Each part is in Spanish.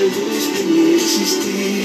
Радуюсь, ты не чистый.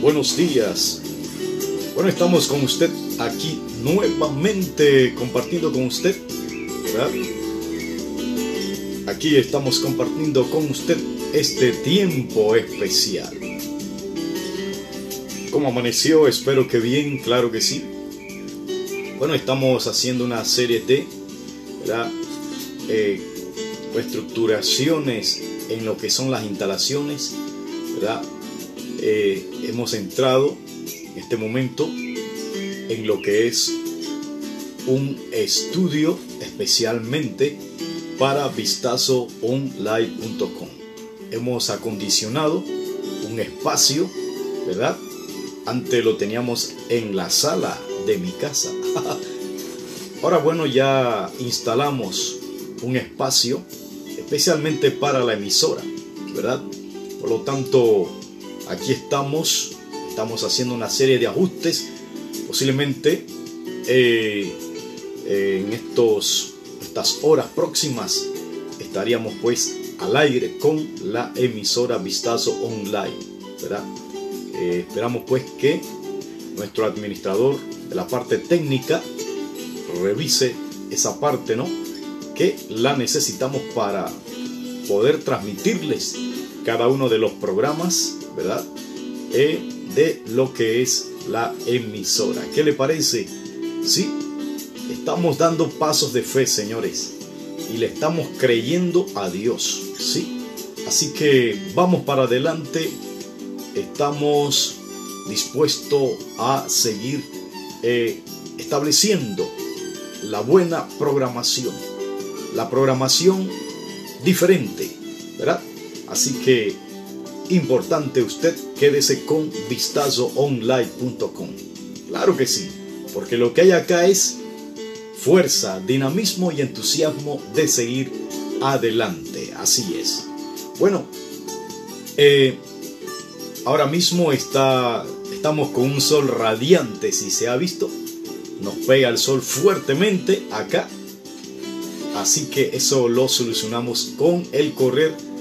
buenos días. Bueno, estamos con usted aquí nuevamente compartiendo con usted, Aquí estamos compartiendo con usted este tiempo especial. ¿Cómo amaneció? Espero que bien, claro que sí. Bueno, estamos haciendo una serie de eh, estructuraciones en lo que son las instalaciones, ¿verdad? Eh, hemos entrado en este momento en lo que es un estudio especialmente para vistazoonline.com. Hemos acondicionado un espacio, ¿verdad? Antes lo teníamos en la sala de mi casa. Ahora bueno, ya instalamos un espacio especialmente para la emisora, ¿verdad? Por lo tanto, Aquí estamos, estamos haciendo una serie de ajustes, posiblemente eh, en estos, estas horas próximas estaríamos pues al aire con la emisora Vistazo Online, ¿verdad? Eh, esperamos pues que nuestro administrador de la parte técnica revise esa parte, ¿no? Que la necesitamos para poder transmitirles cada uno de los programas ¿verdad? Eh, de lo que es la emisora. ¿Qué le parece? Sí, estamos dando pasos de fe, señores, y le estamos creyendo a Dios, ¿sí? Así que vamos para adelante, estamos dispuestos a seguir eh, estableciendo la buena programación, la programación diferente, ¿verdad? Así que importante usted quédese con vistazoonline.com. Claro que sí, porque lo que hay acá es fuerza, dinamismo y entusiasmo de seguir adelante. Así es. Bueno, eh, ahora mismo está, estamos con un sol radiante, si se ha visto. Nos pega el sol fuertemente acá. Así que eso lo solucionamos con el correr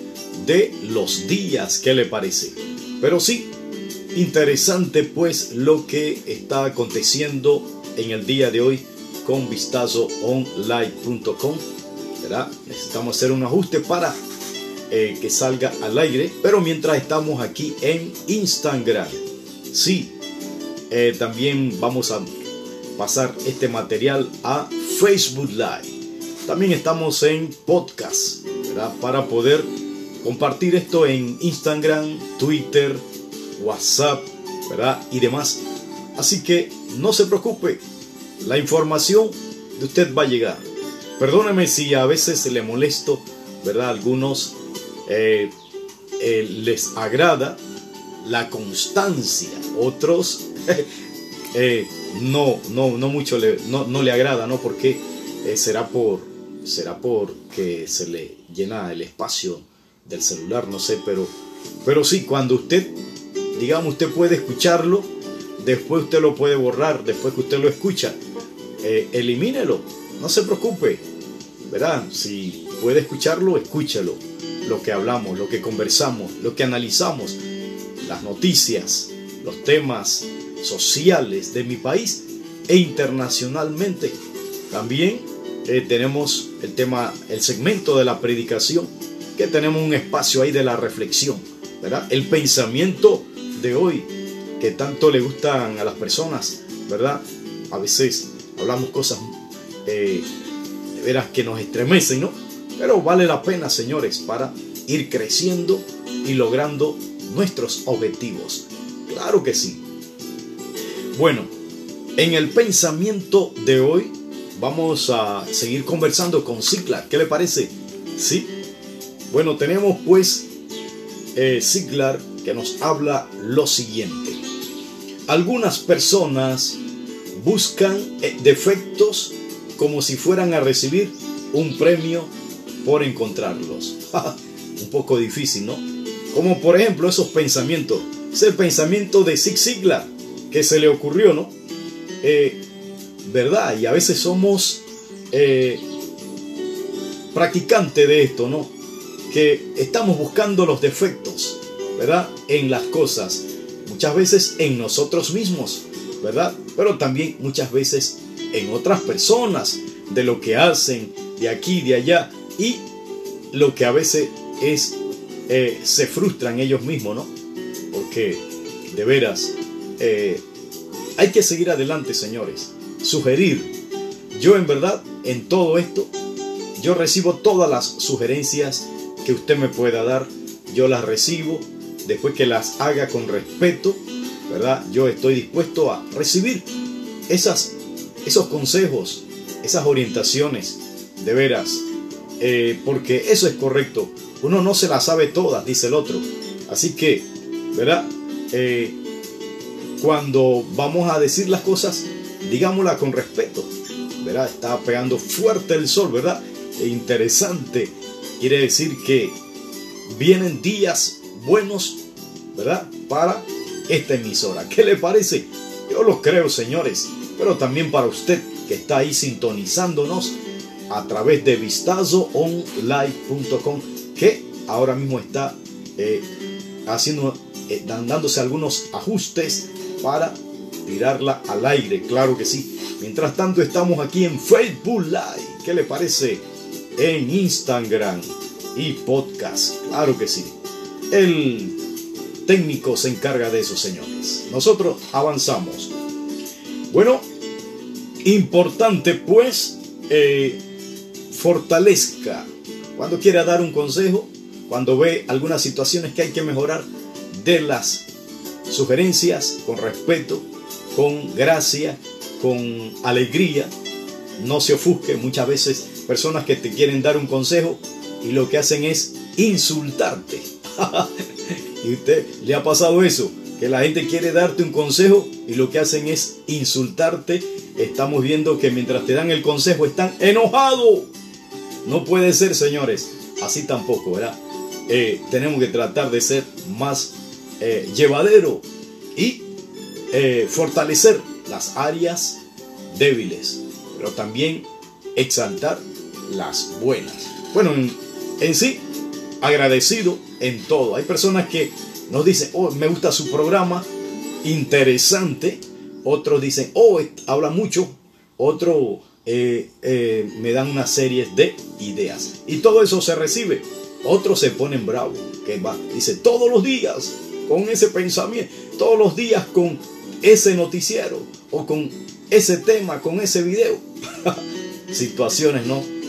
de los días. ¿Qué le parece? Pero sí, interesante pues lo que está aconteciendo en el día de hoy con vistazoonline.com. Necesitamos hacer un ajuste para eh, que salga al aire, pero mientras estamos aquí en Instagram, sí, eh, también vamos a pasar este material a Facebook Live. también estamos en podcast, ¿verdad? Para poder compartir esto en Instagram, Twitter, WhatsApp, ¿verdad? Y demás. Así que no se preocupe, la información de usted va a llegar. Perdóneme si a veces le molesto, ¿verdad? Algunos eh, eh, les agrada la constancia, otros eh, no, no, no mucho le, no, no le agrada, ¿no? Porque será por será porque se le llena el espacio del celular, no sé, pero, pero sí, cuando usted, digamos, usted puede escucharlo, después usted lo puede borrar, después que usted lo escucha, eh, elimínelo, no se preocupe, ¿verdad? Si puede escucharlo, escúchelo, lo que hablamos, lo que conversamos, lo que analizamos, las noticias, los temas sociales de mi país e internacionalmente. También eh, tenemos el tema, el segmento de la predicación que tenemos un espacio ahí de la reflexión, ¿verdad? El pensamiento de hoy que tanto le gustan a las personas, ¿verdad? A veces hablamos cosas eh, de veras que nos estremecen, ¿no? Pero vale la pena, señores, para ir creciendo y logrando nuestros objetivos. Claro que sí. Bueno, en el pensamiento de hoy vamos a seguir conversando con Cicla. ¿Qué le parece? Sí, bueno, tenemos pues eh, que nos habla lo siguiente. Algunas personas buscan eh, defectos como si fueran a recibir un premio por encontrarlos. un poco difícil, ¿no? Como por ejemplo esos pensamientos. Ese pensamiento de Zig Ziglar que se le ocurrió, ¿no? Eh, ¿Verdad? Y a veces somos eh, practicantes de esto, ¿no? Que estamos buscando los defectos, ¿verdad? En las cosas. Muchas veces en nosotros mismos, ¿verdad? Pero también muchas veces en otras personas, de lo que hacen, de aquí, de allá. Y lo que a veces es, eh, se frustran ellos mismos, ¿no? Porque, de veras, eh, hay que seguir adelante, señores. Sugerir. Yo en verdad, en todo esto, yo recibo todas las sugerencias que usted me pueda dar, yo las recibo, después que las haga con respeto, ¿verdad? Yo estoy dispuesto a recibir esas, esos consejos, esas orientaciones, de veras, eh, porque eso es correcto. Uno no se las sabe todas, dice el otro. Así que, ¿verdad? Eh, cuando vamos a decir las cosas, digámoslas con respeto, ¿verdad? Está pegando fuerte el sol, ¿verdad? E interesante Quiere decir que vienen días buenos, ¿verdad? Para esta emisora. ¿Qué le parece? Yo lo creo, señores. Pero también para usted que está ahí sintonizándonos a través de vistazoonline.com que ahora mismo está eh, haciendo, eh, dándose algunos ajustes para tirarla al aire, claro que sí. Mientras tanto estamos aquí en Facebook Live. ¿Qué le parece? En Instagram y podcast. Claro que sí. El técnico se encarga de eso, señores. Nosotros avanzamos. Bueno, importante pues, eh, fortalezca. Cuando quiera dar un consejo, cuando ve algunas situaciones que hay que mejorar, de las sugerencias con respeto, con gracia, con alegría. No se ofusque muchas veces personas que te quieren dar un consejo y lo que hacen es insultarte. ¿Y usted le ha pasado eso? Que la gente quiere darte un consejo y lo que hacen es insultarte. Estamos viendo que mientras te dan el consejo están enojados. No puede ser, señores. Así tampoco, ¿verdad? Eh, tenemos que tratar de ser más eh, llevadero y eh, fortalecer las áreas débiles, pero también exaltar las buenas. Bueno, en, sí, agradecido en todo. Hay personas que nos dicen, oh, me gusta su programa, interesante. Otros dicen, oh, habla mucho. Otro eh, eh, me dan una serie de ideas. Y todo eso se recibe. Otros se ponen bravos. Que va, dice, todos los días con ese pensamiento, todos los días con ese noticiero o con ese tema, con ese video. Situaciones, ¿no?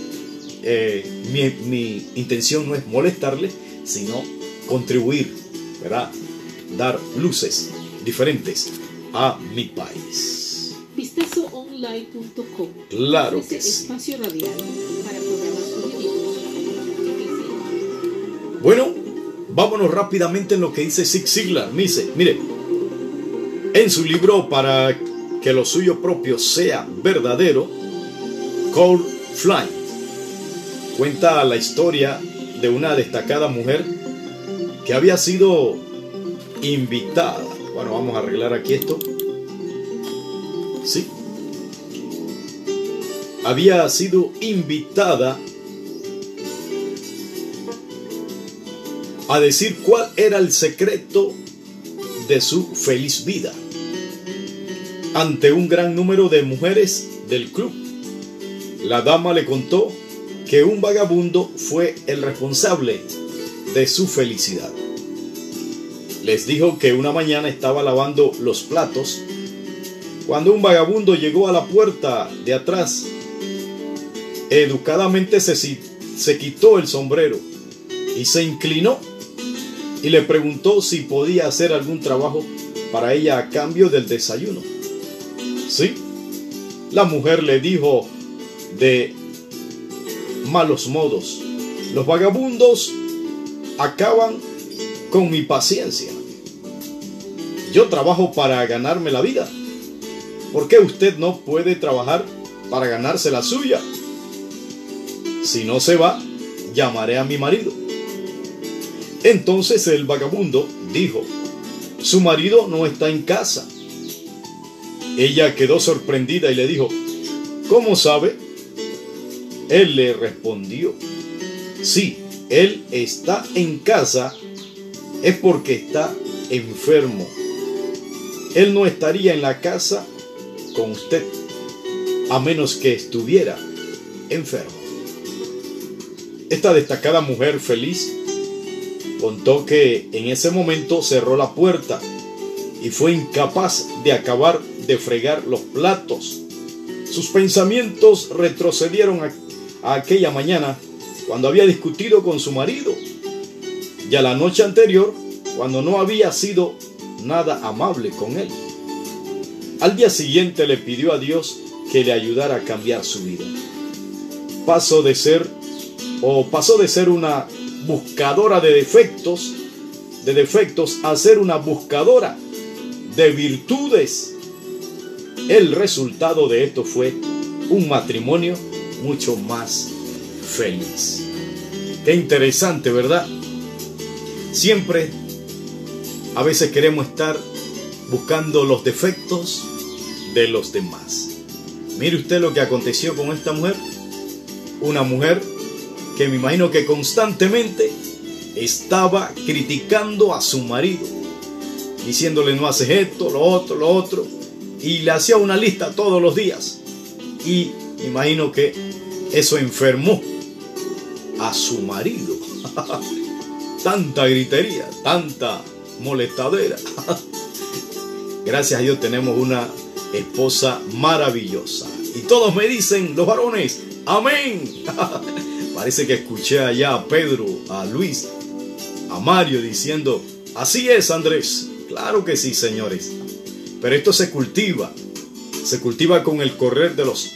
Eh, mi, mi intención no es molestarle, sino contribuir, ¿verdad? Dar luces diferentes a mi país. Vistazoonline.com Claro que sí. espacio radial para programas políticos. Bueno, vámonos rápidamente en lo que dice Zig Ziglar. Dice, mire, en su libro Para que lo suyo propio sea verdadero, Cole Fly cuenta la historia de una destacada mujer que había sido invitada. Bueno, vamos a arreglar aquí esto. Sí. Había sido invitada a decir cuál era el secreto de su feliz vida ante un gran número de mujeres del club. La dama le contó que un vagabundo fue el responsable de su felicidad. Les dijo que una mañana estaba lavando los platos cuando un vagabundo llegó a la puerta de atrás. Educadamente se, se quitó el sombrero y se inclinó y le preguntó si podía hacer algún trabajo para ella a cambio del desayuno. Sí, la mujer le dijo de malos modos, los vagabundos acaban con mi paciencia. Yo trabajo para ganarme la vida. ¿Por qué usted no puede trabajar para ganarse la suya? Si no se va, llamaré a mi marido. Entonces el vagabundo dijo, su marido no está en casa. Ella quedó sorprendida y le dijo, ¿cómo sabe? Él le respondió, sí, él está en casa, es porque está enfermo. Él no estaría en la casa con usted, a menos que estuviera enfermo. Esta destacada mujer feliz contó que en ese momento cerró la puerta y fue incapaz de acabar de fregar los platos. Sus pensamientos retrocedieron a, aquella mañana cuando había discutido con su marido y a la noche anterior cuando no había sido nada amable con él. Al día siguiente le pidió a Dios que le ayudara a cambiar su vida. Pasó de ser o pasó de ser una buscadora de defectos, de defectos a ser una buscadora de virtudes. El resultado de esto fue un matrimonio mucho más feliz. Qué interesante, ¿verdad? Siempre a veces queremos estar buscando los defectos de los demás. Mire usted lo que aconteció con esta mujer. Una mujer que me imagino que constantemente estaba criticando a su marido, diciéndole no haces esto, lo otro, lo otro, y le hacía una lista todos los días. Y imagino que eso enfermó a su marido. tanta gritería, tanta molestadera. Gracias a Dios tenemos una esposa maravillosa. Y todos me dicen, los varones, amén. Parece que escuché allá a Pedro, a Luis, a Mario diciendo, así es Andrés. Claro que sí, señores. Pero esto se cultiva. Se cultiva con el correr de los,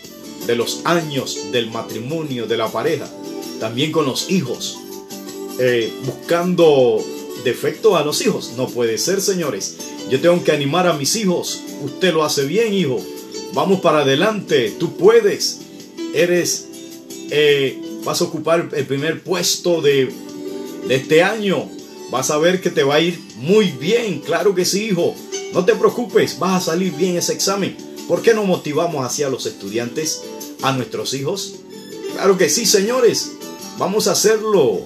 de los años del matrimonio, de la pareja. También con los hijos. Eh, buscando defectos a los hijos. No puede ser, señores. Yo tengo que animar a mis hijos. Usted lo hace bien, hijo. Vamos para adelante. Tú puedes. Eres... Eh, vas a ocupar el primer puesto de, de este año. Vas a ver que te va a ir muy bien. Claro que sí, hijo. No te preocupes, vas a salir bien ese examen. ¿Por qué no motivamos hacia los estudiantes, a nuestros hijos? Claro que sí, señores. Vamos a hacerlo.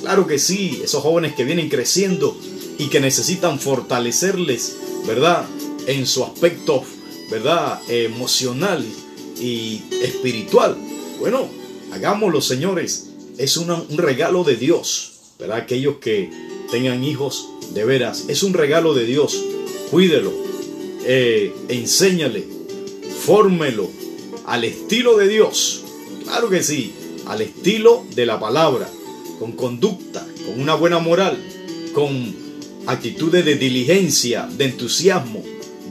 Claro que sí, esos jóvenes que vienen creciendo y que necesitan fortalecerles, ¿verdad? En su aspecto, ¿verdad? Emocional y espiritual. Bueno, hagámoslo, señores. Es un regalo de Dios, ¿verdad? Aquellos que tengan hijos, de veras, es un regalo de Dios. Cuídelo, eh, enséñale, fórmelo al estilo de Dios. Claro que sí. al estilo de la palabra, con conducta, con una buena moral, con actitudes de diligencia, de entusiasmo,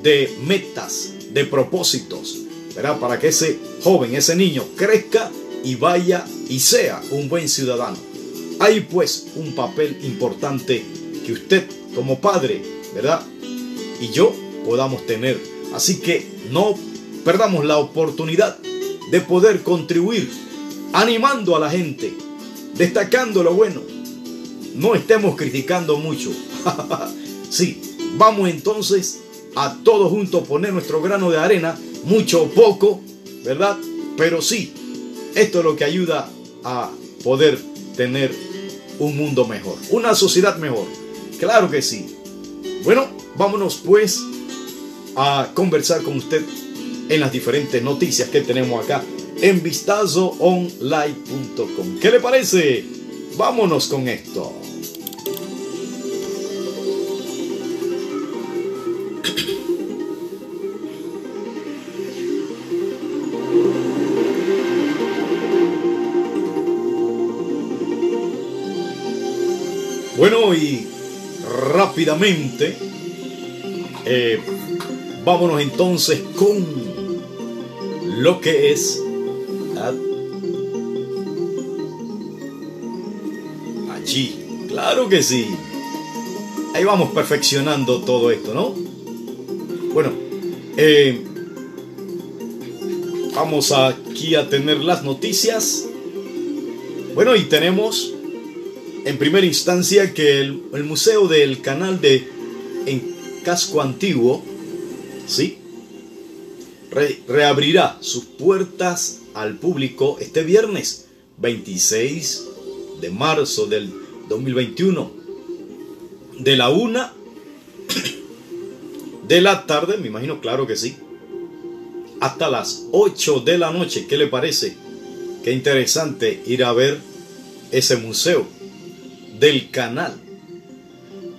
de metas, de propósitos, ¿verdad? Para que ese joven, ese niño crezca y vaya y sea un buen ciudadano. Hay pues un papel importante que usted como padre, ¿verdad? Y yo podamos tener. Así que no perdamos la oportunidad de poder contribuir animando a la gente, destacando lo bueno. No estemos criticando mucho. sí, vamos entonces a todos juntos poner nuestro grano de arena, mucho o poco, ¿verdad? Pero sí, esto es lo que ayuda a poder tener un mundo mejor, una sociedad mejor. Claro que sí. Bueno, vámonos pues a conversar con usted en las diferentes noticias que tenemos acá en vistazoonline.com. ¿Qué le parece? Vámonos con esto. Bueno, y rápidamente, eh, vámonos entonces con lo que es allí. Claro que sí. Ahí vamos perfeccionando todo esto, ¿no? Bueno, eh, vamos aquí a tener las noticias. Bueno, y tenemos en primera instancia que el, el Museo del Canal de en Casco Antiguo, ¿sí? Re, reabrirá sus puertas al público este viernes 26 de marzo del 2021 de la una de la tarde, me imagino, claro que sí, hasta las 8 de la noche. ¿Qué le parece? Qué interesante ir a ver ese museo del canal.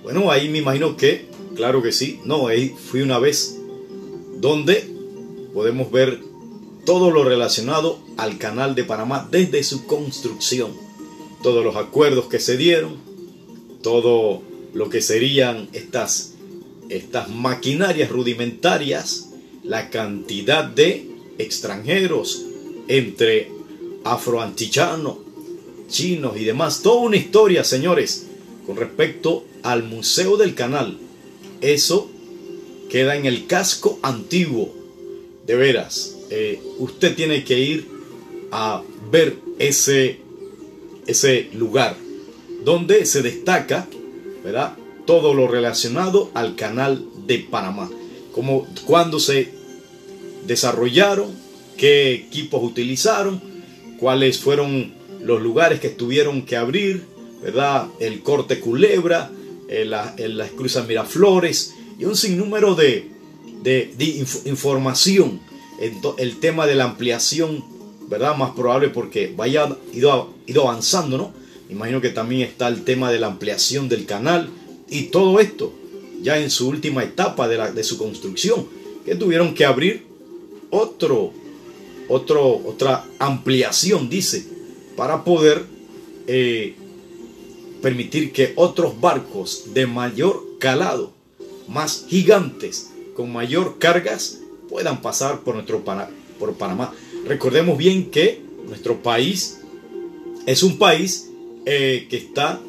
Bueno, ahí me imagino que, claro que sí, no, ahí fui una vez donde podemos ver todo lo relacionado al canal de Panamá desde su construcción, todos los acuerdos que se dieron, todo lo que serían estas, estas maquinarias rudimentarias, la cantidad de extranjeros entre afroantillanos, chinos y demás. Toda una historia, señores, con respecto al Museo del Canal. Eso queda en el casco antiguo. De veras, eh, usted tiene que ir a ver ese, ese lugar donde se destaca, ¿verdad? Todo lo relacionado al canal de Panamá. Como cuando se desarrollaron, qué equipos utilizaron, cuáles fueron los lugares que tuvieron que abrir, ¿verdad? El corte Culebra, en la, en la Miraflores y un sinnúmero de, de, de inf información. El tema de la ampliación, ¿verdad? Más probable porque vaya ido, ido avanzando, ¿no? Imagino que también está el tema de la ampliación del canal y todo esto ya en su última etapa de, la, de su construcción, que tuvieron que abrir otro, otro, otra ampliación, dice, para poder eh, permitir que otros barcos de mayor calado, más gigantes, con mayor cargas, puedan pasar por nuestro por Panamá. Recordemos bien que nuestro país es un país eh, que está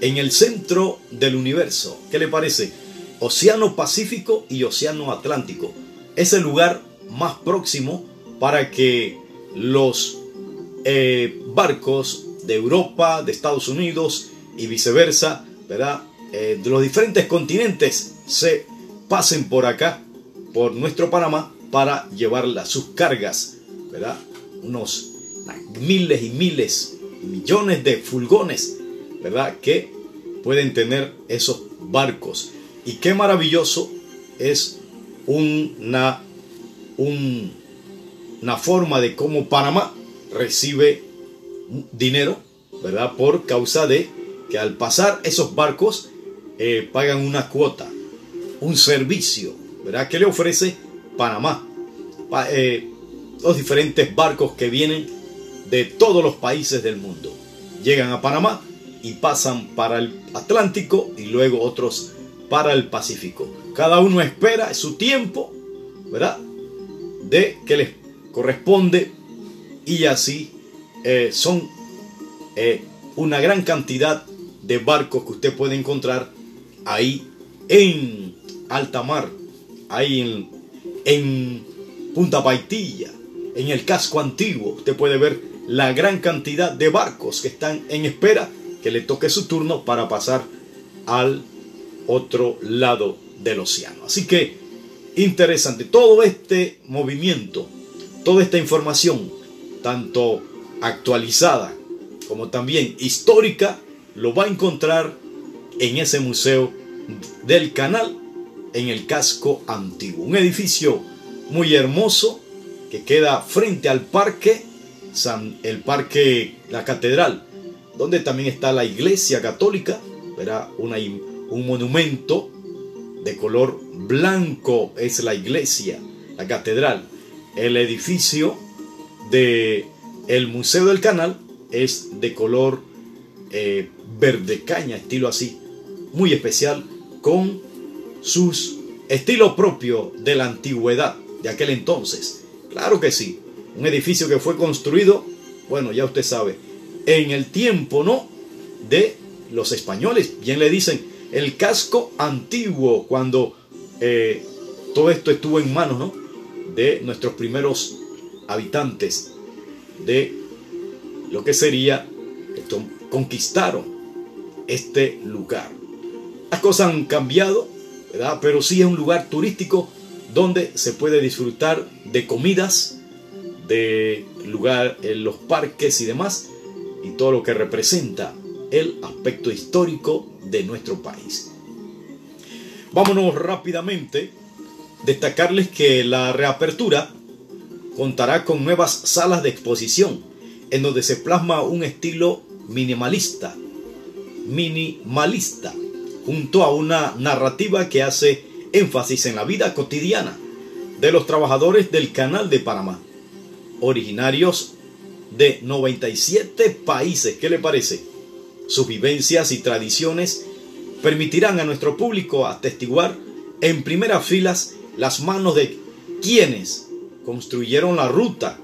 en el centro del universo. ¿Qué le parece? Océano Pacífico y Océano Atlántico. Es el lugar más próximo para que los eh, barcos de Europa, de Estados Unidos y viceversa, ¿verdad? Eh, de los diferentes continentes se pasen por acá, por nuestro Panamá, para llevar sus cargas, ¿verdad? Unos miles y miles, millones de fulgones, ¿verdad? Que pueden tener esos barcos. Y qué maravilloso es una, un, una forma de cómo Panamá recibe dinero, ¿verdad? Por causa de que al pasar esos barcos eh, pagan una cuota, un servicio, ¿verdad? Que le ofrece Panamá. Pa, eh, los diferentes barcos que vienen de todos los países del mundo. Llegan a Panamá y pasan para el Atlántico y luego otros para el Pacífico. Cada uno espera su tiempo, ¿verdad? De que les corresponde y así eh, son eh, una gran cantidad de barcos que usted puede encontrar ahí en alta mar, ahí en, Punta Paitilla, en el casco antiguo. Usted puede ver la gran cantidad de barcos que están en espera que le toque su turno para pasar al otro lado del océano. Así que interesante, todo este movimiento, toda esta información, tanto actualizada como también histórica, lo va a encontrar en ese museo del canal en el casco antiguo. Un edificio muy hermoso que queda frente al parque, el parque, la catedral, donde también está la iglesia católica, verá una, un monumento de color blanco es la iglesia, la catedral. El edificio de el Museo del Canal es de color eh, verde caña, estilo así, muy especial, con sus estilo propio de la antigüedad de aquel entonces. Claro que sí, un edificio que fue construido, bueno, ya usted sabe, en el tiempo, ¿no? De los españoles, bien le dicen, el casco antiguo, cuando eh, todo esto estuvo en manos, ¿no? De nuestros primeros habitantes de lo que sería, conquistaron este lugar. Las cosas han cambiado, Pero sí es un lugar turístico donde se puede disfrutar de comidas, de lugar en los parques y demás, y todo lo que representa el aspecto histórico de nuestro país. Vámonos rápidamente. Destacarles que la reapertura contará con nuevas salas de exposición, en donde se plasma un estilo minimalista, minimalista, junto a una narrativa que hace énfasis en la vida cotidiana de los trabajadores del Canal de Panamá, originarios de 97 países. ¿Qué le parece? Sus vivencias y tradiciones permitirán a nuestro público atestiguar en primeras filas las manos de quienes construyeron la ruta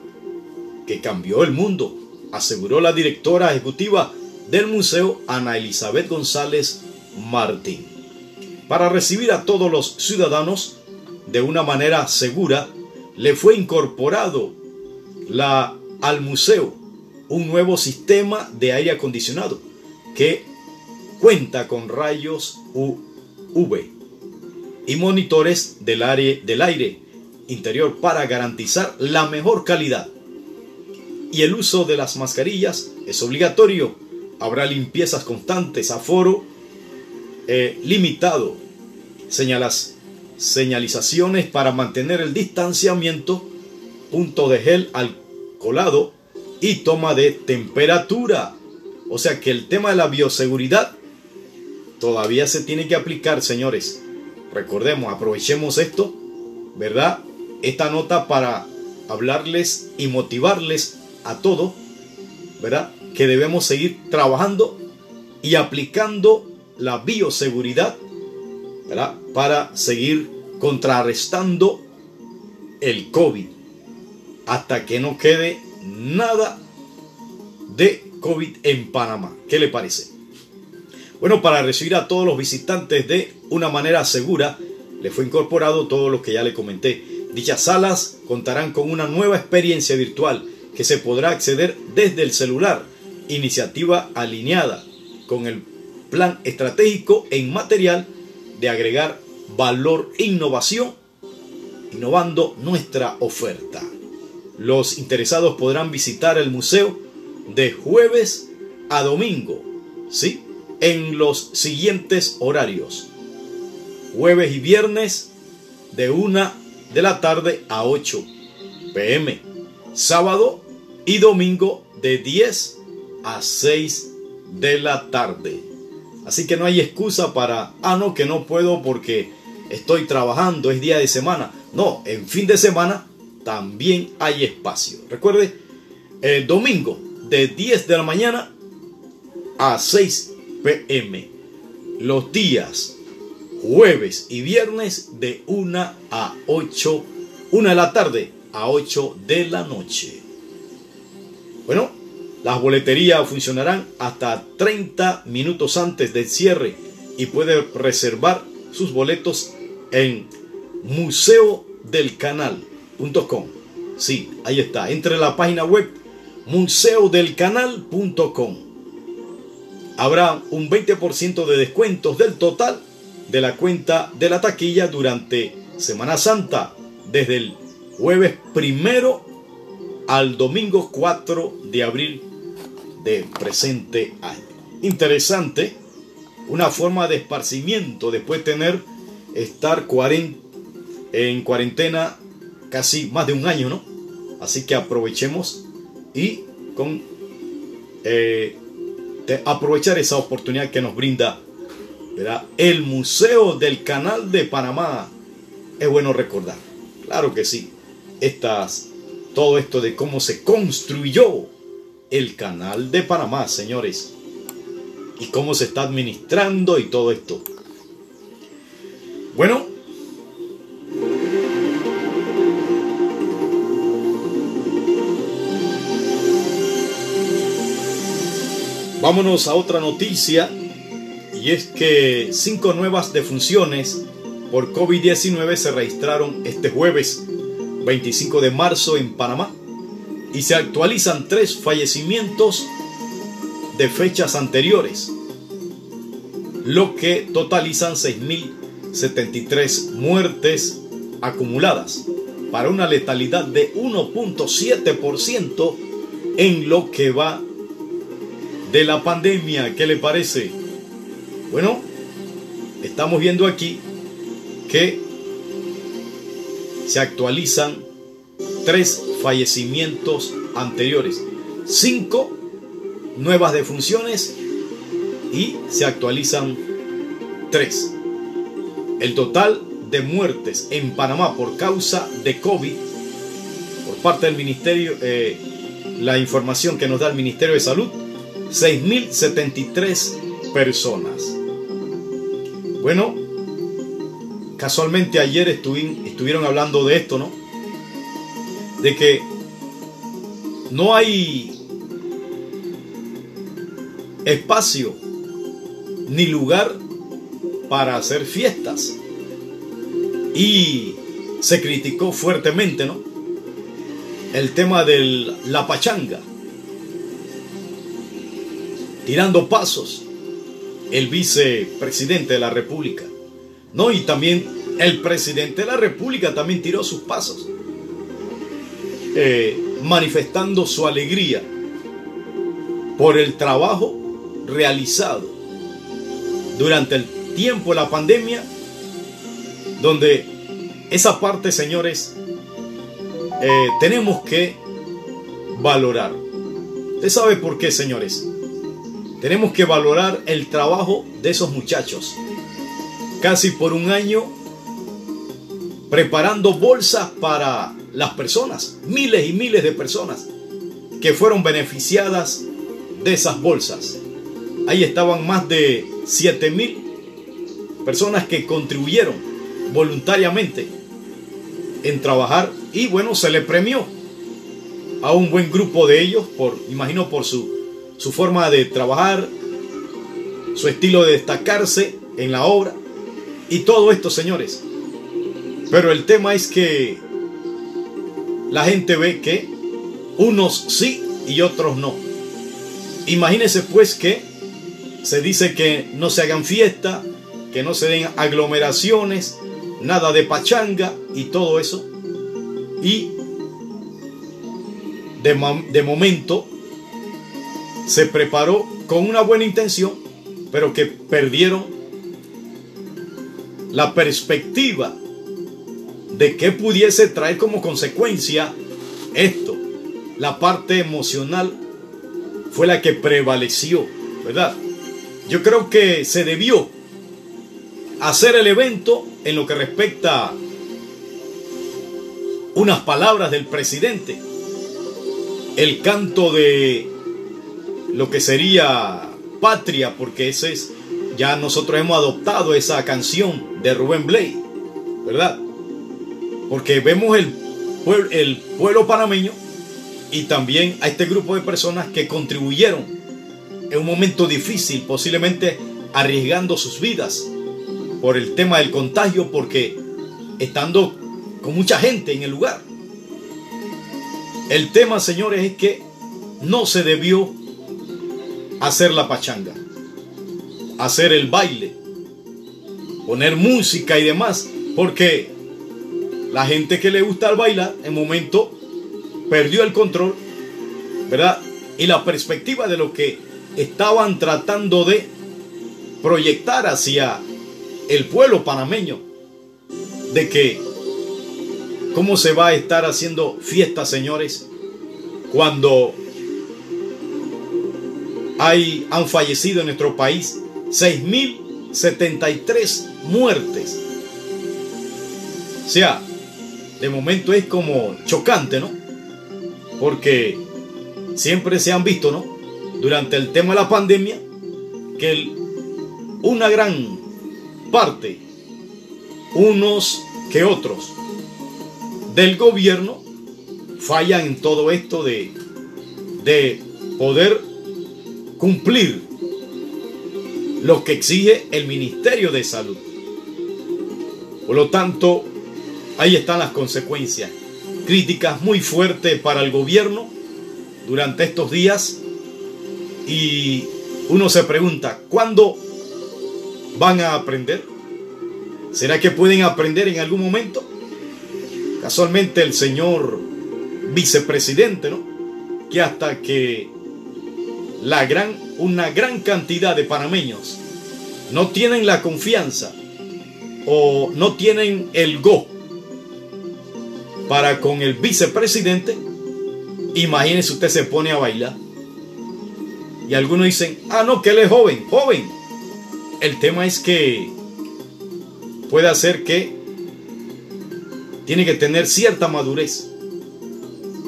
que cambió el mundo, aseguró la directora ejecutiva del museo Ana Elizabeth González Martín. Para recibir a todos los ciudadanos de una manera segura, le fue incorporado al museo un nuevo sistema de aire acondicionado que cuenta con rayos UV y monitores del aire, del aire interior para garantizar la mejor calidad. Y el uso de las mascarillas es obligatorio. Habrá limpiezas constantes, aforo limitado, señalizaciones para mantener el distanciamiento, punto de gel alcoholado y toma de temperatura. O sea que el tema de la bioseguridad todavía se tiene que aplicar, señores. Recordemos, aprovechemos esto, ¿verdad? Esta nota para hablarles y motivarles a todos, ¿verdad? Que debemos seguir trabajando y aplicando la bioseguridad. Para seguir contrarrestando el COVID hasta que no quede nada de COVID en Panamá. ¿Qué le parece? Bueno, para recibir a todos los visitantes de una manera segura, le fue incorporado todo lo que ya le comenté. Dichas salas contarán con una nueva experiencia virtual que se podrá acceder desde el celular. Iniciativa alineada con el plan estratégico en material de agregar valor e innovación, innovando nuestra oferta. Los interesados podrán visitar el museo de jueves a domingo, ¿sí? En los siguientes horarios. Jueves y viernes de 1 de la tarde a 8 pm. Sábado y domingo de 10 a 6 de la tarde. Así que no hay excusa para, ah, no, que no puedo porque estoy trabajando, es día de semana. No, en fin de semana también hay espacio. Recuerde, el domingo de 10 de la mañana a 6 pm. Los días jueves y viernes de 1 a 8, 1 de la tarde a 8 de la noche. Bueno, las boleterías funcionarán hasta 30 minutos antes del cierre y puede reservar sus boletos en museodelcanal.com. Sí, ahí está. Entre la página web museodelcanal.com. Habrá un 20% de descuentos del total de la cuenta de la taquilla durante Semana Santa, desde el jueves primero al domingo 4 de abril de presente año. Interesante, una forma de esparcimiento después de tener estar en cuarentena casi más de un año, ¿no? Así que aprovechemos y con eh, aprovechar esa oportunidad que nos brinda el Museo del Canal de Panamá. Es bueno recordar, claro que sí, estas, todo esto de cómo se construyó el Canal de Panamá, señores, y cómo se está administrando y todo esto. Bueno, vámonos a otra noticia. Y es que cinco nuevas defunciones por COVID-19 se registraron este jueves 25 de marzo en Panamá y se actualizan tres fallecimientos de fechas anteriores, lo que totalizan 6.073 muertes acumuladas para una letalidad de 1.7% en lo que va de la pandemia. ¿Qué le parece? Bueno, estamos viendo aquí que se actualizan tres fallecimientos anteriores, cinco nuevas defunciones y se actualizan tres. El total de muertes en Panamá por causa de COVID, por parte del Ministerio, eh, la información que nos da el Ministerio de Salud, 6.073 personas. Bueno, casualmente ayer estuvieron hablando de esto, ¿no? De que no hay espacio ni lugar para hacer fiestas. Y se criticó fuertemente, ¿no? El tema de la pachanga. Tirando pasos el vicepresidente de la República. No, y también el presidente de la República también tiró sus pasos, eh, manifestando su alegría por el trabajo realizado durante el tiempo de la pandemia, donde esa parte, señores, eh, tenemos que valorar. ¿Usted sabe por qué, señores? Tenemos que valorar el trabajo de esos muchachos. Casi por un año preparando bolsas para las personas, miles y miles de personas que fueron beneficiadas de esas bolsas. Ahí estaban más de 7 mil personas que contribuyeron voluntariamente en trabajar y bueno, se le premió a un buen grupo de ellos por, imagino, por su su forma de trabajar, su estilo de destacarse en la obra y todo esto, señores. Pero el tema es que la gente ve que unos sí y otros no. Imagínense pues que se dice que no se hagan fiesta, que no se den aglomeraciones, nada de pachanga y todo eso. Y de, de momento se preparó con una buena intención, pero que perdieron la perspectiva de qué pudiese traer como consecuencia esto. La parte emocional fue la que prevaleció, ¿verdad? Yo creo que se debió hacer el evento en lo que respecta unas palabras del presidente el canto de lo que sería patria, porque ese es, ya nosotros hemos adoptado esa canción de Rubén Blay, ¿verdad? Porque vemos el, pueblo, panameño y también a este grupo de personas que contribuyeron en un momento difícil, posiblemente arriesgando sus vidas por el tema del contagio, porque estando con mucha gente en el lugar. El tema, señores, es que no se debió hacer la pachanga, hacer el baile, poner música y demás, porque la gente que le gusta el bailar, en momento perdió el control, ¿verdad? Y la perspectiva de lo que estaban tratando de proyectar hacia el pueblo panameño, de que cómo se va a estar haciendo fiesta, señores, cuando hay, han fallecido en nuestro país 6.073 muertes. O sea, de momento es como chocante, ¿no? Porque siempre se han visto, ¿no? Durante el tema de la pandemia, que una gran parte, unos que otros, del gobierno fallan en todo esto de, de poder cumplir lo que exige el Ministerio de Salud. Por lo tanto, ahí están las consecuencias. Críticas muy fuertes para el gobierno durante estos días y uno se pregunta, ¿cuándo van a aprender? ¿Será que pueden aprender en algún momento? Casualmente el señor vicepresidente, ¿no? Que hasta que la gran, una gran cantidad de panameños no tienen la confianza o no tienen el go para con el vicepresidente, imagínese usted se pone a bailar. Y algunos dicen, ah, no, que él es joven, joven. El tema es que puede hacer que tiene que tener cierta madurez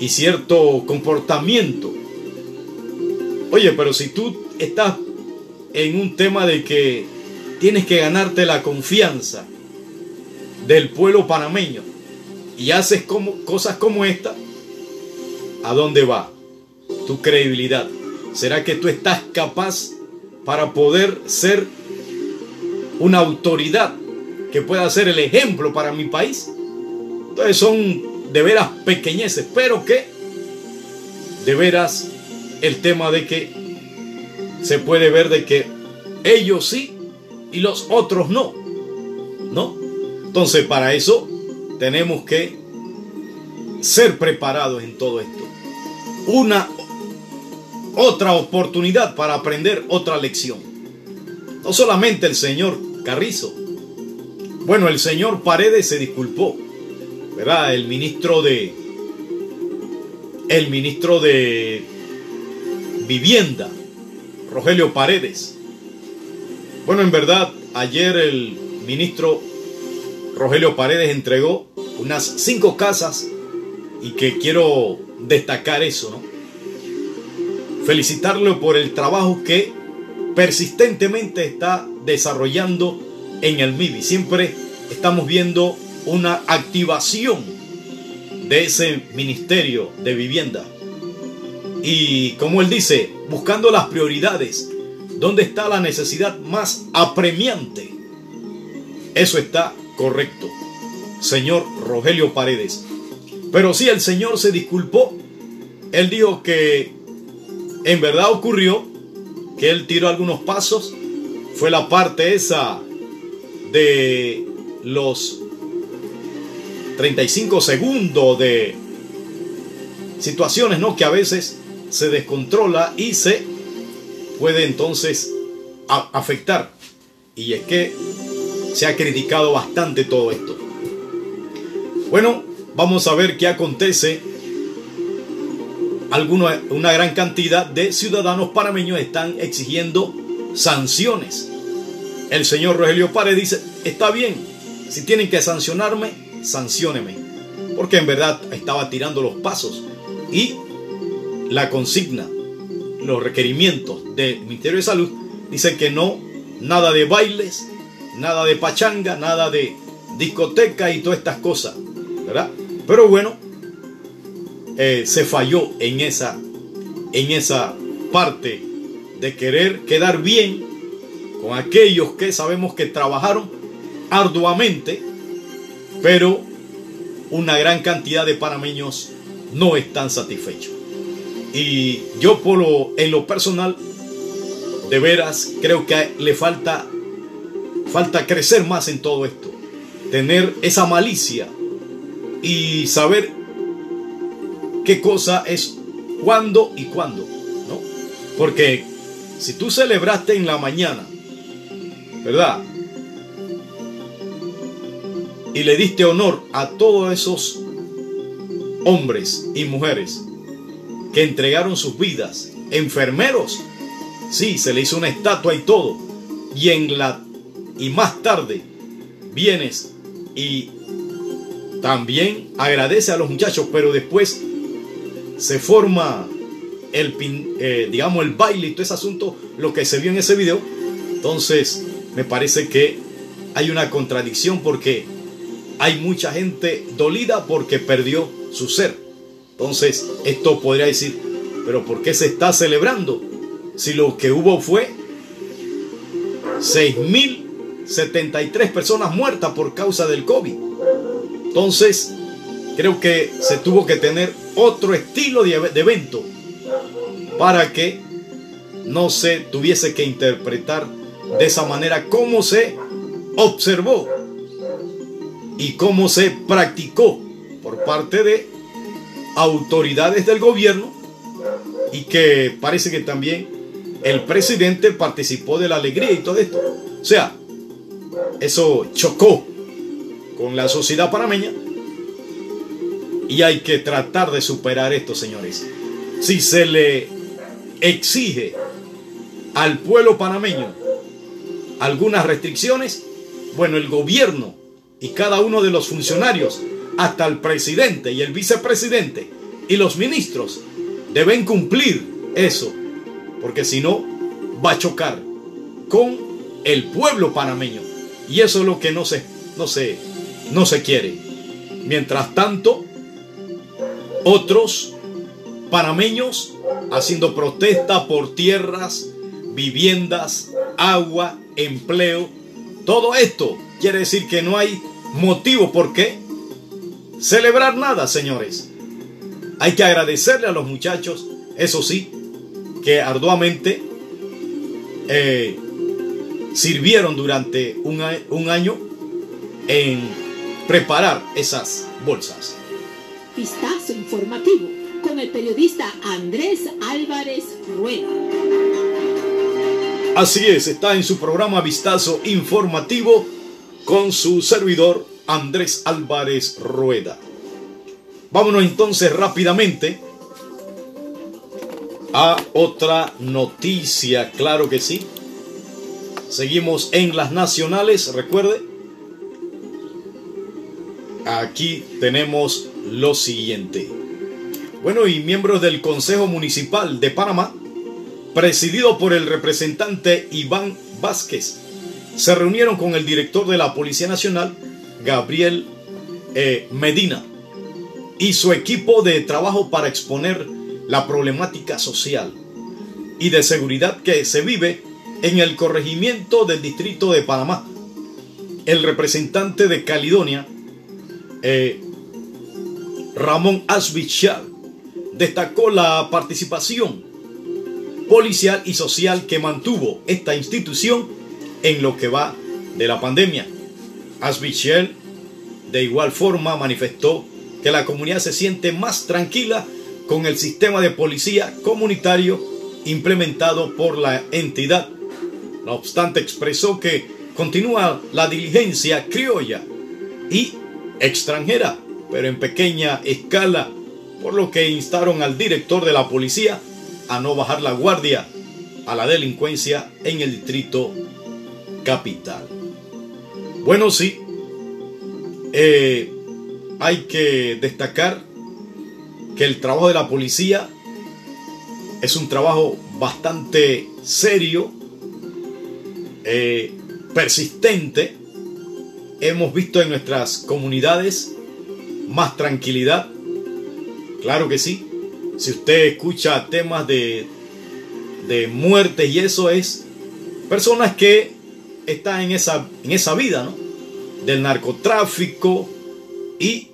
y cierto comportamiento. Oye, pero si tú estás en un tema de que tienes que ganarte la confianza del pueblo panameño y haces como, cosas como esta, ¿a dónde va tu credibilidad? ¿Será que tú estás capaz para poder ser una autoridad que pueda ser el ejemplo para mi país? Entonces son de veras pequeñeces, pero que de veras el tema de que se puede ver de que ellos sí y los otros no. ¿No? Entonces para eso tenemos que ser preparados en todo esto. Una otra oportunidad para aprender otra lección. No solamente el señor Carrizo. Bueno, el señor Paredes se disculpó. ¿Verdad? El ministro de el ministro de Vivienda, Rogelio Paredes. Bueno, en verdad, ayer el ministro Rogelio Paredes entregó unas cinco casas y que quiero destacar eso, ¿no? Felicitarlo por el trabajo que persistentemente está desarrollando en el MIBI. Siempre estamos viendo una activación de ese Ministerio de Vivienda. Y como él dice, buscando las prioridades, ¿dónde está la necesidad más apremiante? Eso está correcto, señor Rogelio Paredes. Pero si el Señor se disculpó. Él dijo que en verdad ocurrió, que él tiró algunos pasos. Fue la parte esa de los 35 segundos de situaciones, ¿no? Que a veces se descontrola y se puede entonces afectar. Y es que se ha criticado bastante todo esto. Bueno, vamos a ver qué acontece. Alguna, una gran cantidad de ciudadanos panameños están exigiendo sanciones. El señor Rogelio Párez dice, está bien, si tienen que sancionarme, sancionenme. Porque en verdad estaba tirando los pasos. Y la consigna, los requerimientos del Ministerio de Salud, dice que no, nada de bailes, nada de pachanga, nada de discoteca y todas estas cosas, Pero bueno, eh, se falló en esa, en esa parte de querer quedar bien con aquellos que sabemos que trabajaron arduamente, pero una gran cantidad de panameños no están satisfechos. Y yo por lo, en lo personal, de veras creo que le falta, falta crecer más en todo esto. Tener esa malicia y saber qué cosa es cuándo y cuándo, ¿no? Porque si tú celebraste en la mañana, ¿verdad? Y le diste honor a todos esos hombres y mujeres que entregaron sus vidas, enfermeros, sí, se le hizo una estatua y todo, y en la y más tarde vienes y también agradece a los muchachos, pero después se forma el eh, digamos el baile y todo ese asunto, lo que se vio en ese video. Entonces, me parece que hay una contradicción porque hay mucha gente dolida porque perdió su ser. Entonces, esto podría decir, pero ¿por qué se está celebrando? Si lo que hubo fue 6.073 personas muertas por causa del COVID. Entonces, creo que se tuvo que tener otro estilo de, evento para que no se tuviese que interpretar de esa manera como se observó y cómo se practicó por parte de autoridades del gobierno y que parece que también el presidente participó de la alegría y todo esto. O sea, eso chocó con la sociedad panameña y hay que tratar de superar esto, señores. Si se le exige al pueblo panameño algunas restricciones, bueno, el gobierno y cada uno de los funcionarios, hasta el presidente y el vicepresidente y los ministros, deben cumplir eso, porque si no, va a chocar con el pueblo panameño. Y eso es lo que no se, no se, no se quiere. Mientras tanto, otros panameños haciendo protesta por tierras, viviendas, agua, empleo. Todo esto quiere decir que no hay motivo por qué celebrar nada, señores. Hay que agradecerle a los muchachos, eso sí, que arduamente eh, sirvieron durante un, un año en preparar esas bolsas. Vistazo informativo con el periodista Andrés Álvarez Rueda. Así es, está en su programa Vistazo Informativo con su servidor Andrés Álvarez Rueda. Vámonos entonces rápidamente a otra noticia, claro que sí. Seguimos en las nacionales, recuerde. Aquí tenemos lo siguiente. Bueno, y miembros del Consejo Municipal de Panamá, presidido por el representante Iván Vázquez, se reunieron con el director de la Policía Nacional, Gabriel eh, Medina, y su equipo de trabajo para exponer la problemática social y de seguridad que se vive en el corregimiento del distrito de Panamá. El representante de Caledonia, eh, Ramón Asbichal, destacó la participación policial y social que mantuvo esta institución en lo que va de la pandemia. Asbichel de igual forma manifestó que la comunidad se siente más tranquila con el sistema de policía comunitario implementado por la entidad. No obstante, expresó que continúa la diligencia criolla y extranjera, pero en pequeña escala, por lo que instaron al director de la policía a no bajar la guardia a la delincuencia en el distrito capital. Bueno, sí, eh, hay que destacar que el trabajo de la policía es un trabajo bastante serio, eh, persistente. Hemos visto en nuestras comunidades más tranquilidad. Claro que sí. Si usted escucha temas de, de muerte y eso es personas que están en esa, en esa vida, ¿no? Del narcotráfico y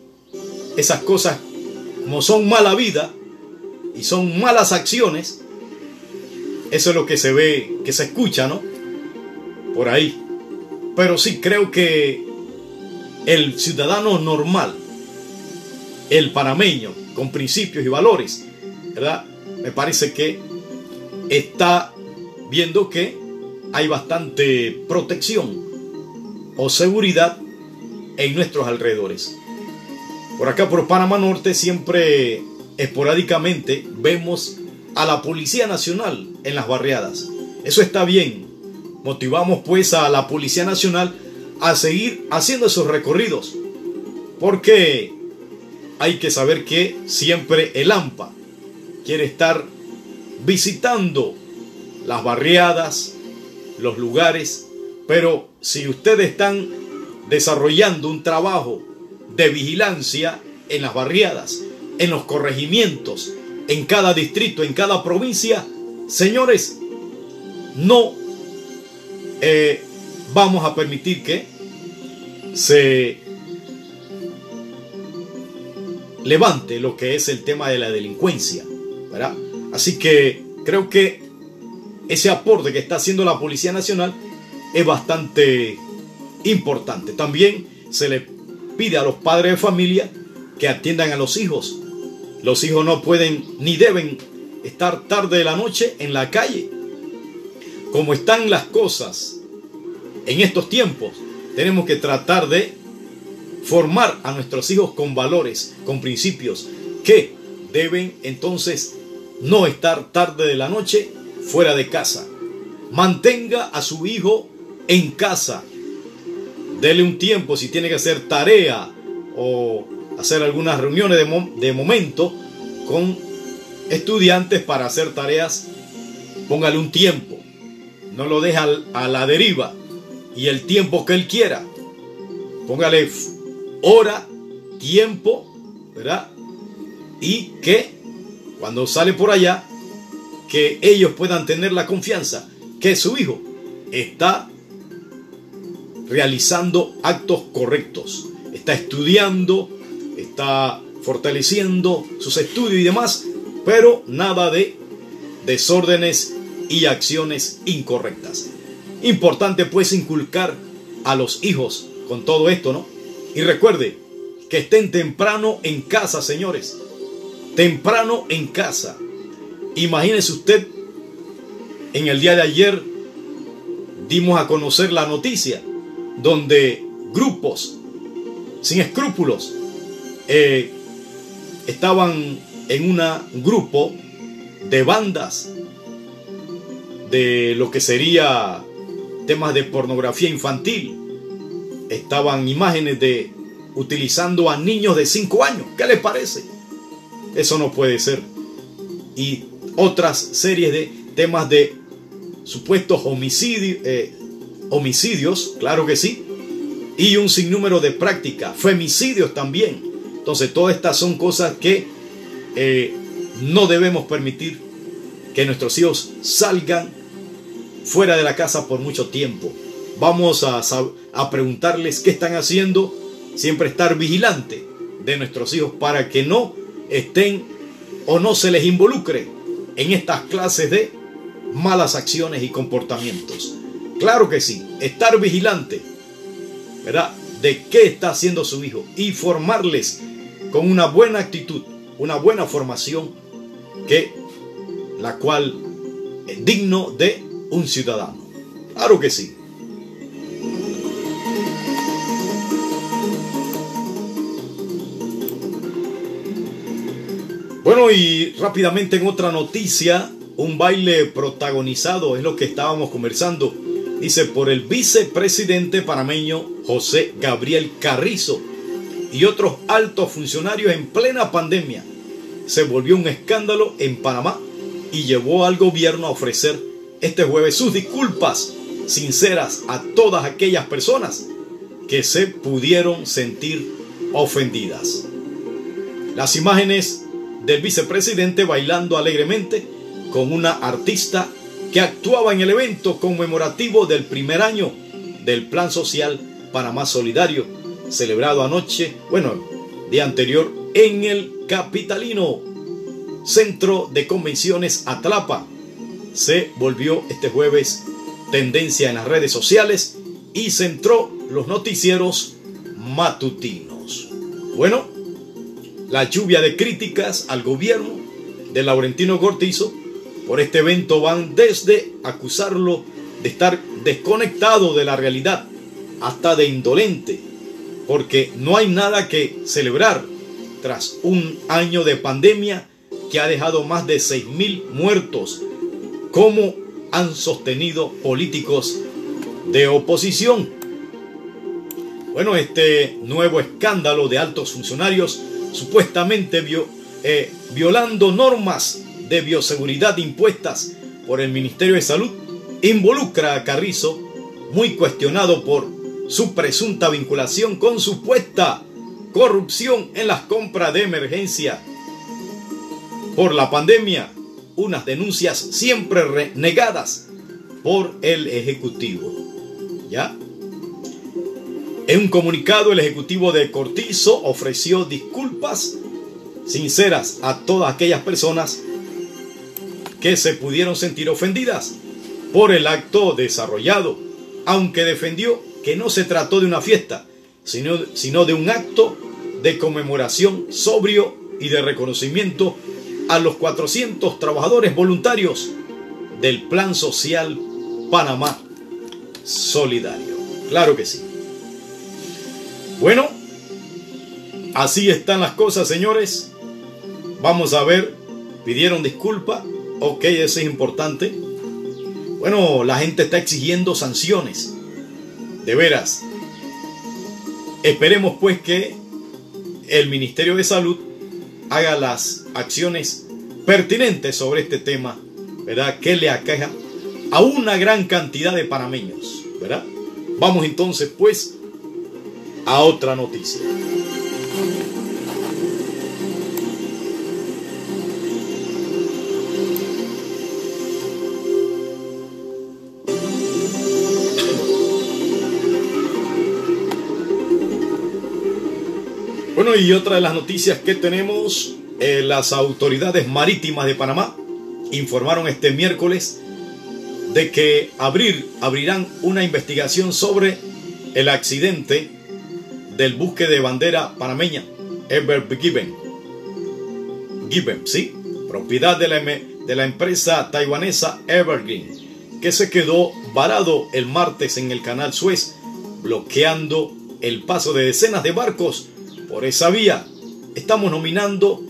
esas cosas como son mala vida y son malas acciones, eso es lo que se ve, que se escucha, ¿no? Por ahí. Pero sí, creo que el ciudadano normal, el panameño, con principios y valores, ¿verdad? Me parece que está viendo que hay bastante protección o seguridad en nuestros alrededores. Por acá, por Panamá Norte, siempre esporádicamente vemos a la Policía Nacional en las barriadas. Eso está bien. Motivamos pues a la Policía Nacional a seguir haciendo esos recorridos. Porque hay que saber que siempre el AMPA quiere estar visitando las barriadas, los lugares, pero si ustedes están desarrollando un trabajo de vigilancia en las barriadas, en los corregimientos, en cada distrito, en cada provincia, señores, no eh, vamos a permitir que se levante lo que es el tema de la delincuencia. ¿verdad? Así que creo que ese aporte que está haciendo la Policía Nacional es bastante importante. También se le pide a los padres de familia que atiendan a los hijos. Los hijos no pueden ni deben estar tarde de la noche en la calle. Como están las cosas en estos tiempos, tenemos que tratar de formar a nuestros hijos con valores, con principios, que deben entonces no estar tarde de la noche fuera de casa. Mantenga a su hijo en casa. Dele un tiempo si tiene que hacer tarea o hacer algunas reuniones de, momento con estudiantes para hacer tareas. Póngale un tiempo. No lo deja a la deriva y el tiempo que él quiera. Póngale hora, tiempo, ¿verdad? Y que cuando sale por allá, que ellos puedan tener la confianza que su hijo está realizando actos correctos, está estudiando, está fortaleciendo sus estudios y demás, pero nada de desórdenes y acciones incorrectas. Importante pues inculcar a los hijos con todo esto, ¿no? Y recuerde que estén temprano en casa, señores. Temprano en casa. Imagínese usted, en el día de ayer dimos a conocer la noticia donde grupos sin escrúpulos eh, estaban en un grupo de bandas de lo que sería temas de pornografía infantil. Estaban imágenes de utilizando a niños de 5 años. ¿Qué les parece? Eso no puede ser. Y otras series de temas de supuestos homicidios, eh, homicidios, claro que sí, y un sinnúmero de prácticas, femicidios también. Entonces, todas estas son cosas que eh, no debemos permitir que nuestros hijos salgan fuera de la casa por mucho tiempo. Vamos a, a preguntarles qué están haciendo, siempre estar vigilante de nuestros hijos para que no estén o no se les involucre en estas clases de malas acciones y comportamientos. Claro que sí, estar vigilante ¿verdad? De qué está haciendo su hijo y formarles con una buena actitud, una buena formación que la cual es digno de un ciudadano. Claro que sí. Bueno, y rápidamente en otra noticia, un baile protagonizado es lo que estábamos conversando dice, por el vicepresidente panameño José Gabriel Carrizo y otros altos funcionarios en plena pandemia. Se volvió un escándalo en Panamá y llevó al gobierno a ofrecer este jueves sus disculpas sinceras a todas aquellas personas que se pudieron sentir ofendidas. Las imágenes del vicepresidente bailando alegremente con una artista que actuaba en el evento conmemorativo del primer año del Plan Social Panamá Solidario, celebrado anoche, bueno, día anterior, en el capitalino Centro de Convenciones Atlapa. Se volvió este jueves tendencia en las redes sociales y centró los noticieros matutinos. Bueno, la lluvia de críticas al gobierno de Laurentino Cortizo por este evento van desde acusarlo de estar desconectado de la realidad hasta de indolente, porque no hay nada que celebrar tras un año de pandemia que ha dejado más de 6.000 muertos, como han sostenido políticos de oposición. Bueno, este nuevo escándalo de altos funcionarios supuestamente eh, violando normas de bioseguridad impuestas por el Ministerio de Salud involucra a Carrizo, muy cuestionado por su presunta vinculación con supuesta corrupción en las compras de emergencia por la pandemia, unas denuncias siempre negadas por el Ejecutivo. ¿Ya? En un comunicado, el Ejecutivo de Cortizo ofreció disculpas sinceras a todas aquellas personas que se pudieron sentir ofendidas por el acto desarrollado, aunque defendió que no se trató de una fiesta, sino, sino de un acto de conmemoración sobrio y de reconocimiento a los 400 trabajadores voluntarios del Plan Social Panamá Solidario. Claro que sí. Bueno, así están las cosas, señores. Vamos a ver, pidieron disculpa. Ok, eso es importante. Bueno, la gente está exigiendo sanciones. De veras. Esperemos pues que el Ministerio de Salud haga las acciones pertinentes sobre este tema, ¿verdad? Que le aqueja a una gran cantidad de panameños, ¿verdad? Vamos entonces pues a otra noticia. Y otra de las noticias que tenemos, eh, las autoridades marítimas de Panamá informaron este miércoles de que abrir, abrirán una investigación sobre el accidente del buque de bandera panameña Ever Given. Given, sí, propiedad de la, de la empresa taiwanesa Evergreen, que se quedó varado el martes en el canal Suez, bloqueando el paso de decenas de barcos por esa vía, estamos nominando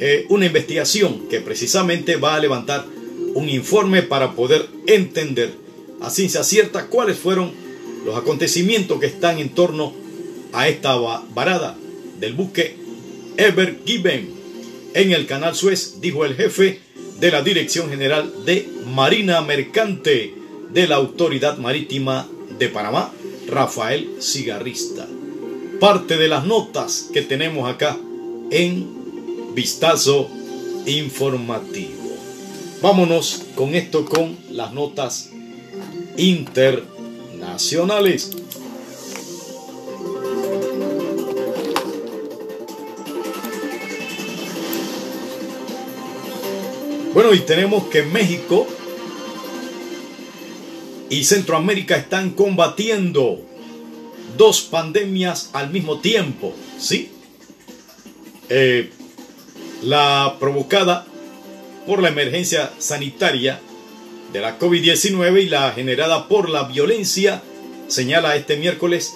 eh, una investigación que precisamente va a levantar un informe para poder entender a ciencia cierta cuáles fueron los acontecimientos que están en torno a esta varada del buque Ever Given. En el canal Suez, dijo el jefe de la Dirección General de Marina Mercante de la Autoridad Marítima de Panamá, Rafael Cigarrista parte de las notas que tenemos acá en Vistazo Informativo. Vámonos con esto con las notas internacionales. Bueno, y tenemos que México y Centroamérica están combatiendo dos pandemias al mismo tiempo, ¿sí? Eh, la provocada por la emergencia sanitaria de la COVID-19 y la generada por la violencia, señala este miércoles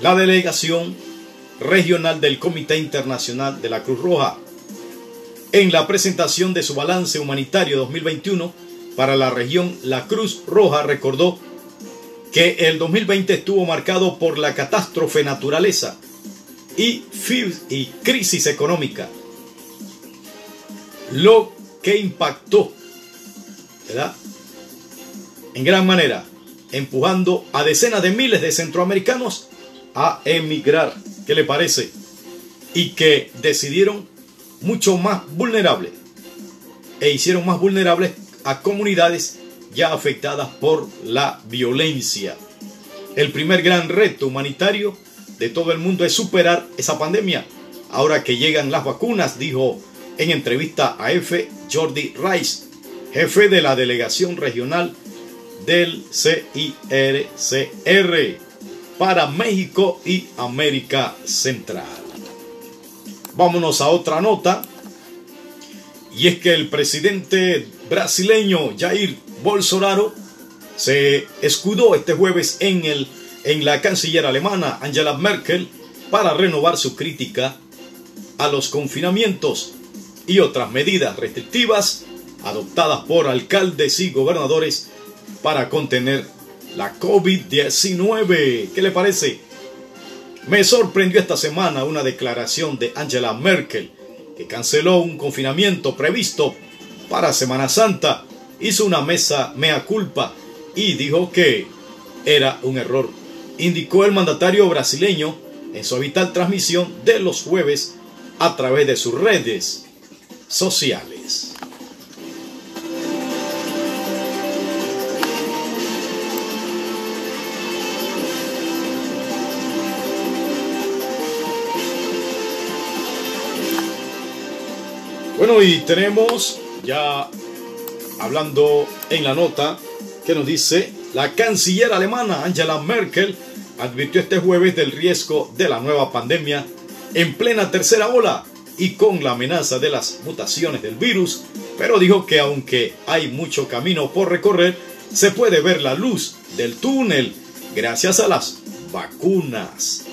la delegación regional del Comité Internacional de la Cruz Roja. En la presentación de su balance humanitario 2021 para la región, la Cruz Roja recordó que el 2020 estuvo marcado por la catástrofe naturaleza y, crisis económica, lo que que impactó, ¿verdad? En gran manera, empujando a decenas de miles de centroamericanos a emigrar. ¿Qué le parece? Y que decidieron mucho más vulnerables e hicieron más vulnerables a comunidades ya afectadas por la violencia. El primer gran reto humanitario de todo el mundo es superar esa pandemia. Ahora que llegan las vacunas, dijo en entrevista a F. Jordi Rice, jefe de la delegación regional del CIRCR para México y América Central. Vámonos a otra nota. Y es que el presidente brasileño Jair Bolsonaro se escudó este jueves en, el, en la canciller alemana Angela Merkel para renovar su crítica a los confinamientos y otras medidas restrictivas adoptadas por alcaldes y gobernadores para contener la COVID-19. ¿Qué le parece? Me sorprendió esta semana una declaración de Angela Merkel que canceló un confinamiento previsto para Semana Santa, hizo una mesa mea culpa y dijo que era un error. Indicó el mandatario brasileño en su habitual transmisión de los jueves a través de sus redes sociales. Bueno, y tenemos ya hablando en la nota que nos dice la canciller alemana Angela Merkel advirtió este jueves del riesgo de la nueva pandemia en plena tercera ola y con la amenaza de las mutaciones del virus, pero dijo que aunque hay mucho camino por recorrer, se puede ver la luz del túnel gracias a las vacunas.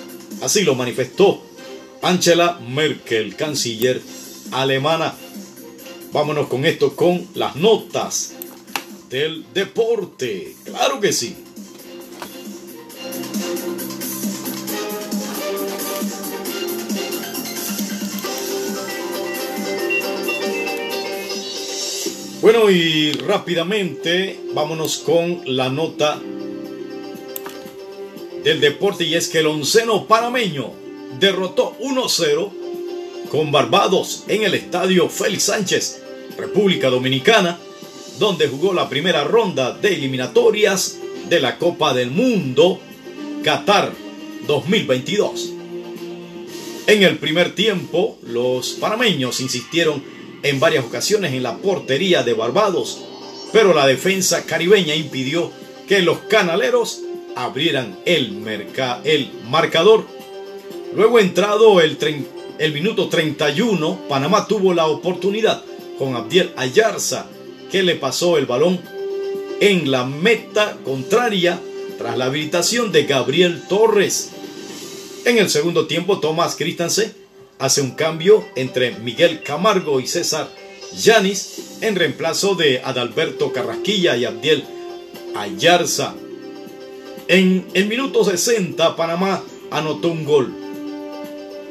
Así lo manifestó Angela Merkel, canciller alemana. Vámonos con esto, con las notas del deporte. Claro que sí. Bueno, y rápidamente vámonos con la nota del deporte y es que el onceno panameño derrotó 1-0 con Barbados en el estadio Félix Sánchez, República Dominicana, donde jugó la primera ronda de eliminatorias de la Copa del Mundo Qatar 2022. En el primer tiempo, los panameños insistieron en varias ocasiones en la portería de Barbados, pero la defensa caribeña impidió que los canaleros abrieran el, el marcador. Luego entrado el, el minuto 31, Panamá tuvo la oportunidad con Abdiel Ayarza, que le pasó el balón en la meta contraria tras la habilitación de Gabriel Torres. En el segundo tiempo, Tomás Christensen hace un cambio entre Miguel Camargo y César Yanis en reemplazo de Adalberto Carrasquilla y Abdiel Ayarza. En el minuto 60, Panamá anotó un gol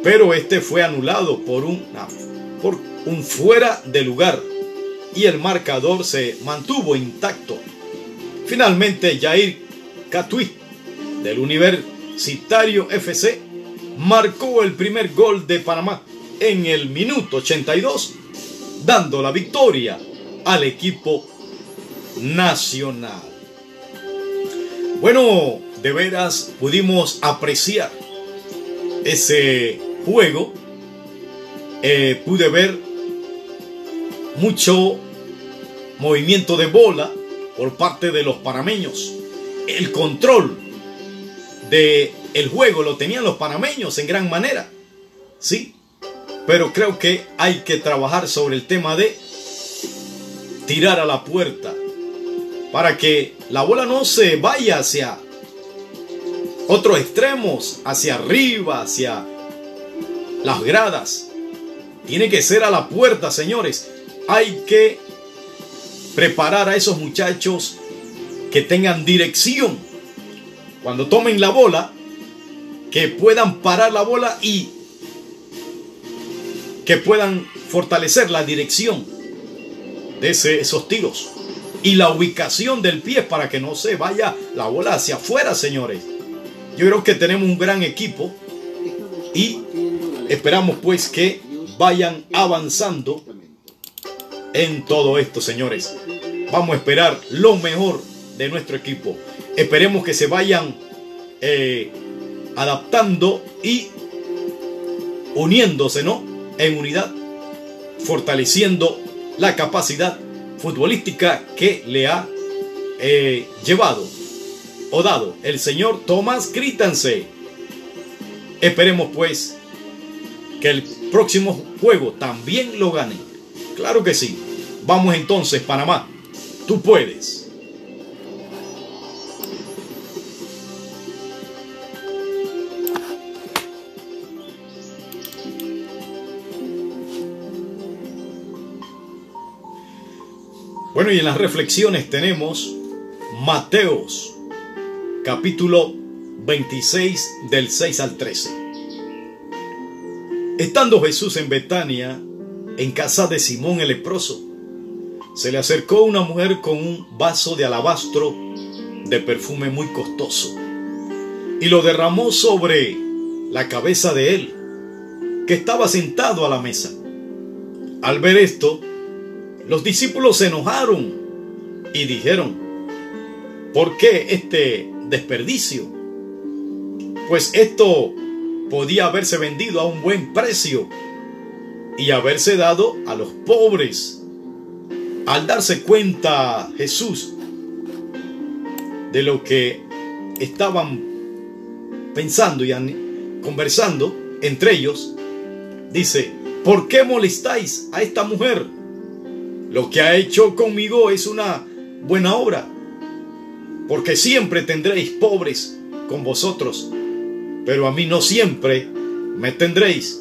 pero este fue anulado por un, por un fuera de lugar y el marcador se mantuvo intacto. Finalmente, Jair Catuí del Universitario FC marcó el primer gol de Panamá en el minuto 82, dando la victoria al equipo nacional. Bueno, de veras pudimos apreciar ese juego eh, pude ver mucho movimiento de bola por parte de los panameños. El control de el juego lo tenían los panameños en gran manera. Sí, pero creo que hay que trabajar sobre el tema de tirar a la puerta para que la bola no se vaya hacia otros extremos, hacia arriba, hacia las gradas. Tiene que ser a la puerta, señores. Hay que preparar a esos muchachos que tengan dirección. Cuando tomen la bola, que puedan parar la bola y que puedan fortalecer la dirección. de esos tiros. Y la ubicación del pie para que no se vaya la bola hacia afuera, señores. Yo creo que tenemos un gran equipo y esperamos pues que vayan avanzando en todo esto, señores. Vamos a esperar lo mejor de nuestro equipo. Esperemos que se vayan eh, adaptando y uniéndose, ¿no? En unidad, fortaleciendo la capacidad futbolística que le ha eh, llevado o dado el señor Tomás Crítanse. Esperemos pues que el próximo juego también lo gane. Claro que sí. Vamos entonces, Panamá. Tú puedes. Bueno, y en las reflexiones tenemos Mateos, capítulo 26 del 6 al 13. Estando Jesús en Betania, en casa de Simón el leproso, se le acercó una mujer con un vaso de alabastro de perfume muy costoso y lo derramó sobre la cabeza de él, que estaba sentado a la mesa. Al ver esto, los discípulos se enojaron y dijeron, ¿por qué este desperdicio? Pues esto podía haberse vendido a un buen precio y haberse dado a los pobres. Al darse cuenta Jesús de lo que estaban pensando y conversando entre ellos, dice, ¿por qué molestáis a esta mujer? Lo que ha hecho conmigo es una buena obra, porque siempre tendréis pobres con vosotros, pero a mí no siempre me tendréis.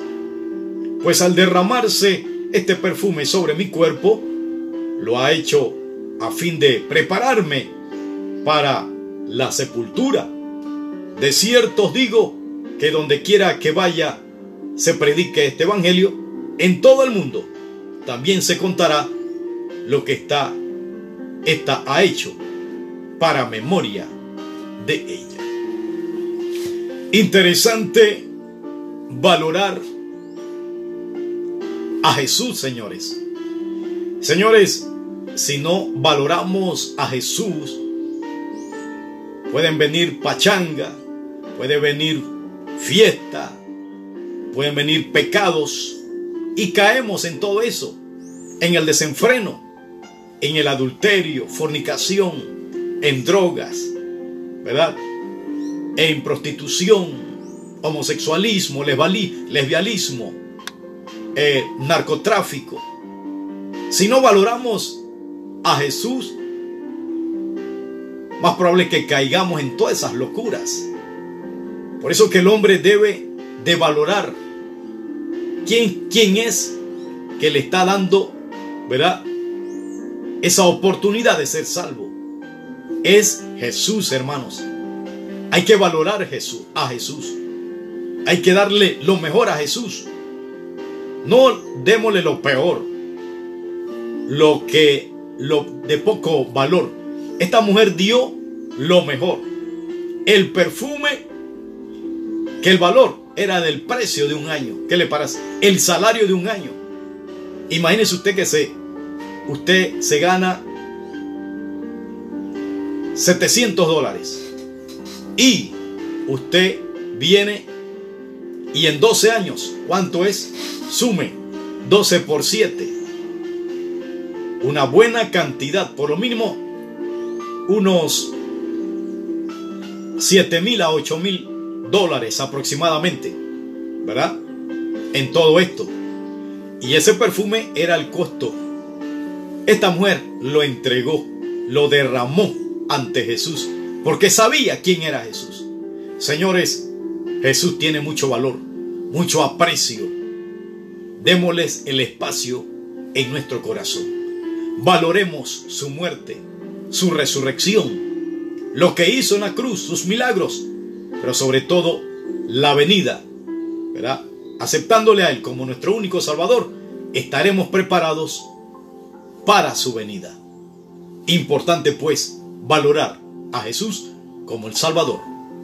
Pues al derramarse este perfume sobre mi cuerpo, lo ha hecho a fin de prepararme para la sepultura. De cierto os digo que donde quiera que vaya se predique este evangelio, en todo el mundo también se contará lo que está, esta ha hecho para memoria de ella. Interesante valorar a Jesús, señores. Señores, si no valoramos a Jesús, pueden venir pachanga, puede venir fiesta, pueden venir pecados y caemos en todo eso, en el desenfreno en el adulterio, fornicación, en drogas, ¿verdad? En prostitución, homosexualismo, lesbianismo, eh, narcotráfico. Si no valoramos a Jesús, más probable que caigamos en todas esas locuras. Por eso que el hombre debe de valorar quién, quién es que le está dando, ¿verdad? esa oportunidad de ser salvo. Es Jesús, hermanos. Hay que valorar Jesús, a Jesús. Hay que darle lo mejor a Jesús. No démosle lo peor. Lo que lo de poco valor. Esta mujer dio lo mejor. El perfume que el valor era del precio de un año. ¿Qué le parece? El salario de un año. Imagínese usted que se usted se gana 700 dólares y usted viene y en 12 años, ¿cuánto es? Sume 12 por 7. Una buena cantidad, por lo mínimo unos 7 mil a 8 mil dólares aproximadamente, ¿verdad? En todo esto. Y ese perfume era el costo esta mujer lo entregó, lo derramó ante Jesús, porque sabía quién era Jesús. Señores, Jesús tiene mucho valor, mucho aprecio. Démosles el espacio en nuestro corazón. Valoremos su muerte, su resurrección, lo que hizo en la cruz, sus milagros, pero sobre todo la venida, ¿verdad? Aceptándole a Él como nuestro único Salvador, estaremos preparados para su venida. Importante pues valorar a Jesús como el Salvador.